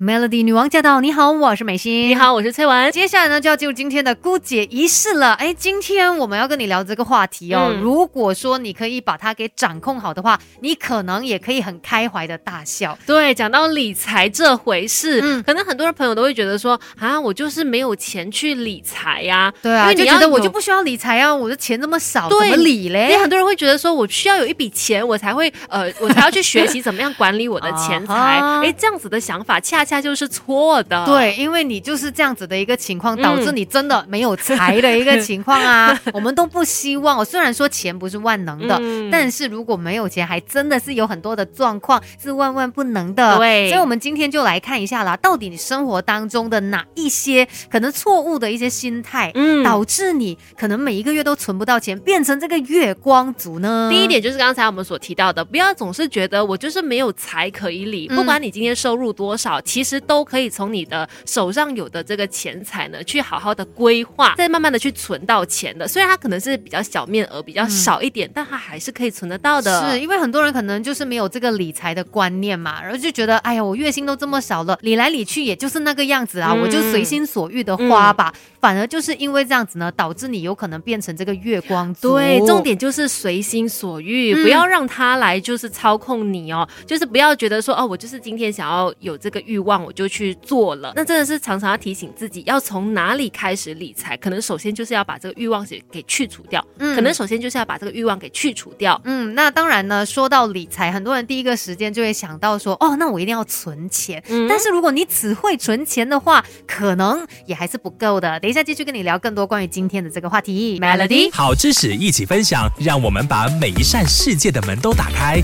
Melody 女王驾到！你好，我是美心。你好，我是崔文。接下来呢，就要进入今天的姑姐仪式了。哎，今天我们要跟你聊这个话题哦。如果说你可以把它给掌控好的话，你可能也可以很开怀的大笑。对，讲到理财这回事，嗯，可能很多人朋友都会觉得说啊，我就是没有钱去理财呀。对啊，就觉得我就不需要理财啊，我的钱这么少，怎么理嘞？也很多人会觉得说我需要有一笔钱，我才会呃，我才要去学习怎么样管理我的钱财。哎，这样子的想法恰。恰就是错的，对，因为你就是这样子的一个情况，导致你真的没有财的一个情况啊。我们都不希望，虽然说钱不是万能的，但是如果没有钱，还真的是有很多的状况是万万不能的。对，所以我们今天就来看一下啦，到底你生活当中的哪一些可能错误的一些心态，嗯，导致你可能每一个月都存不到钱，变成这个月光族呢？第一点就是刚才我们所提到的，不要总是觉得我就是没有财可以理，不管你今天收入多少。其实都可以从你的手上有的这个钱财呢，去好好的规划，再慢慢的去存到钱的。虽然它可能是比较小面额，比较少一点，但它还是可以存得到的。是因为很多人可能就是没有这个理财的观念嘛，然后就觉得，哎呀，我月薪都这么少了，理来理去也就是那个样子啊，我就随心所欲的花吧。反而就是因为这样子呢，导致你有可能变成这个月光族。对，重点就是随心所欲，不要让他来就是操控你哦，就是不要觉得说，哦，我就是今天想要有这个欲望，我就。去做了，那真的是常常要提醒自己，要从哪里开始理财？可能首先就是要把这个欲望给给去除掉。嗯，可能首先就是要把这个欲望给去除掉。嗯，那当然呢，说到理财，很多人第一个时间就会想到说，哦，那我一定要存钱。嗯，但是如果你只会存钱的话，可能也还是不够的。等一下继续跟你聊更多关于今天的这个话题。Melody，好知识一起分享，让我们把每一扇世界的门都打开。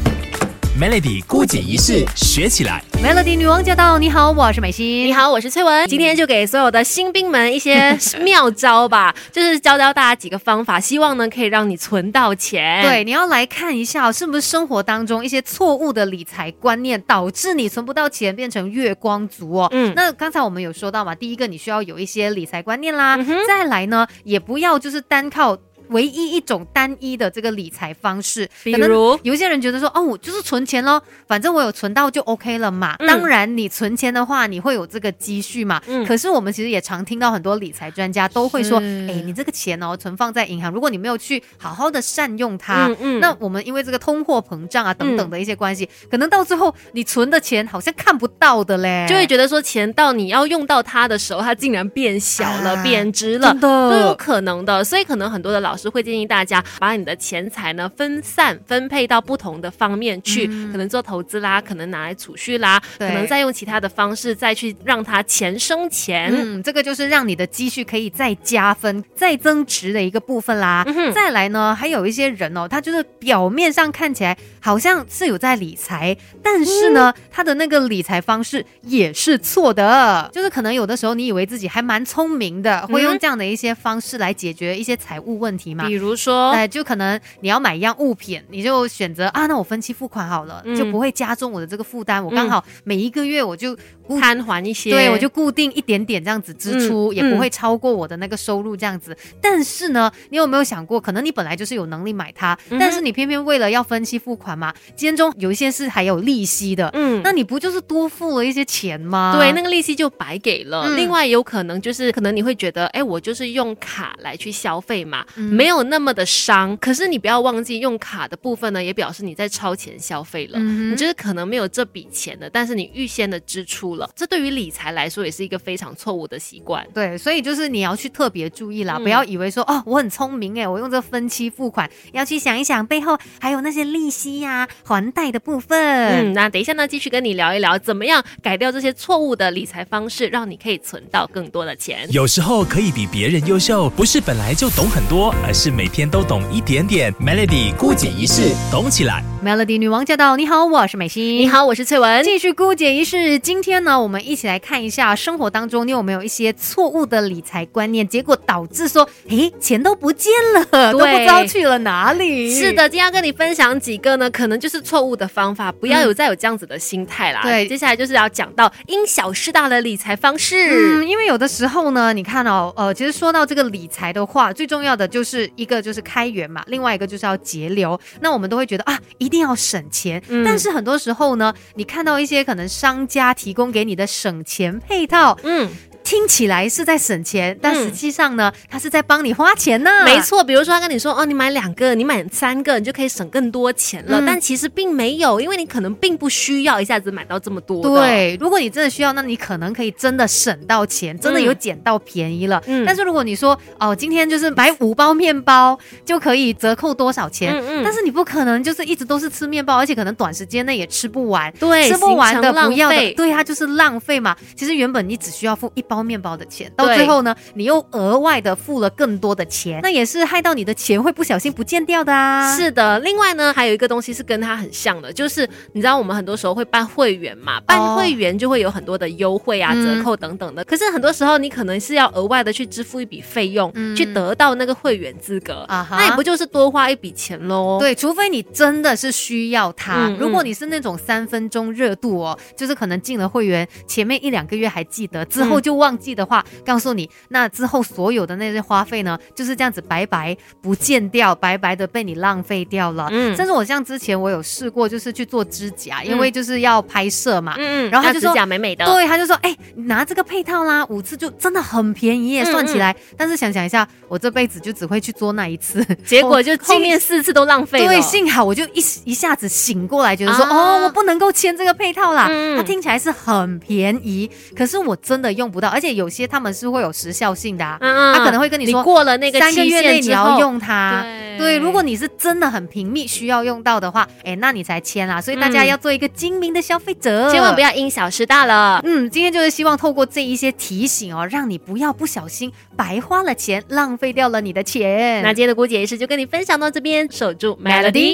Melody 孤姐仪式学起来，Melody 女王驾到！你好，我是美心。你好，我是翠文。今天就给所有的新兵们一些 妙招吧，就是教教大家几个方法，希望呢可以让你存到钱。对，你要来看一下，是不是生活当中一些错误的理财观念，导致你存不到钱，变成月光族哦。嗯，那刚才我们有说到嘛，第一个你需要有一些理财观念啦，再来呢，也不要就是单靠。唯一一种单一的这个理财方式，比如有些人觉得说，哦，我就是存钱喽，反正我有存到就 OK 了嘛。当然，你存钱的话，你会有这个积蓄嘛。嗯。可是我们其实也常听到很多理财专家都会说，哎，你这个钱哦，存放在银行，如果你没有去好好的善用它，那我们因为这个通货膨胀啊等等的一些关系，可能到最后你存的钱好像看不到的嘞，就会觉得说钱到你要用到它的时候，它竟然变小了、贬值了，都有可能的。所以可能很多的老。老师会建议大家把你的钱财呢分散分配到不同的方面去，可能做投资啦，可能拿来储蓄啦，可能再用其他的方式再去让它钱生钱。嗯，这个就是让你的积蓄可以再加分、再增值的一个部分啦。再来呢，还有一些人哦，他就是表面上看起来好像是有在理财，但是呢，他的那个理财方式也是错的。就是可能有的时候你以为自己还蛮聪明的，会用这样的一些方式来解决一些财务问题。比如说，哎，就可能你要买一样物品，你就选择啊，那我分期付款好了，就不会加重我的这个负担。我刚好每一个月我就摊还一些，对我就固定一点点这样子支出，也不会超过我的那个收入这样子。但是呢，你有没有想过，可能你本来就是有能力买它，但是你偏偏为了要分期付款嘛，间中有一些是还有利息的，嗯，那你不就是多付了一些钱吗？对，那个利息就白给了。另外有可能就是可能你会觉得，哎，我就是用卡来去消费嘛。没有那么的伤，可是你不要忘记用卡的部分呢，也表示你在超前消费了。你就是可能没有这笔钱的，但是你预先的支出了，这对于理财来说也是一个非常错误的习惯。对，所以就是你要去特别注意啦，不要以为说哦我很聪明哎，我用这分期付款，要去想一想背后还有那些利息呀、还贷的部分。嗯，那等一下呢，继续跟你聊一聊，怎么样改掉这些错误的理财方式，让你可以存到更多的钱。有时候可以比别人优秀，不是本来就懂很多。而是每天都懂一点点。Melody 孤姐仪式，懂起来。Melody 女王驾到！你好，我是美心。你好，我是翠文。继续姑姐仪式。今天呢，我们一起来看一下生活当中你有没有一些错误的理财观念，结果导致说，诶，钱都不见了，都不知道去了哪里。是的，今天要跟你分享几个呢，可能就是错误的方法，不要有再有这样子的心态啦。对，接下来就是要讲到因小失大的理财方式。嗯，因为有的时候呢，你看哦，呃，其实说到这个理财的话，最重要的就是。就是一个就是开源嘛，另外一个就是要节流。那我们都会觉得啊，一定要省钱。但是很多时候呢，你看到一些可能商家提供给你的省钱配套，嗯。听起来是在省钱，但实际上呢，他是在帮你花钱呢。没错，比如说他跟你说，哦，你买两个，你买三个，你就可以省更多钱了。但其实并没有，因为你可能并不需要一下子买到这么多。对，如果你真的需要，那你可能可以真的省到钱，真的有捡到便宜了。嗯。但是如果你说，哦，今天就是买五包面包就可以折扣多少钱？嗯嗯。但是你不可能就是一直都是吃面包，而且可能短时间内也吃不完。对，吃不完的不要的，对，它就是浪费嘛。其实原本你只需要付一包。包面包的钱，到最后呢，你又额外的付了更多的钱，那也是害到你的钱会不小心不见掉的啊。是的，另外呢，还有一个东西是跟它很像的，就是你知道我们很多时候会办会员嘛，办会员就会有很多的优惠啊、折扣等等的。可是很多时候你可能是要额外的去支付一笔费用，去得到那个会员资格啊，那也不就是多花一笔钱喽？对，除非你真的是需要它。如果你是那种三分钟热度哦，就是可能进了会员，前面一两个月还记得，之后就忘。忘记的话，告诉你，那之后所有的那些花费呢，就是这样子白白不见掉，白白的被你浪费掉了。嗯，甚至我像之前我有试过，就是去做指甲，因为就是要拍摄嘛。嗯然后他就说指甲美美的。对，他就说，哎，拿这个配套啦，五次就真的很便宜，算起来。但是想想一下，我这辈子就只会去做那一次，结果就 后面四次都浪费了。对，幸好我就一一下子醒过来，觉得说，哦，我不能够签这个配套啦。嗯它听起来是很便宜，可是我真的用不到。而且有些他们是会有时效性的，啊他可能会跟你说，过了那个三个月内你要用它。对，如果你是真的很频密需要用到的话，哎，那你才签啦。所以大家要做一个精明的消费者，千万不要因小失大了。嗯，今天就是希望透过这一些提醒哦，让你不要不小心白花了钱，浪费掉了你的钱。那今天的姑姐也是就跟你分享到这边，守住 Melody。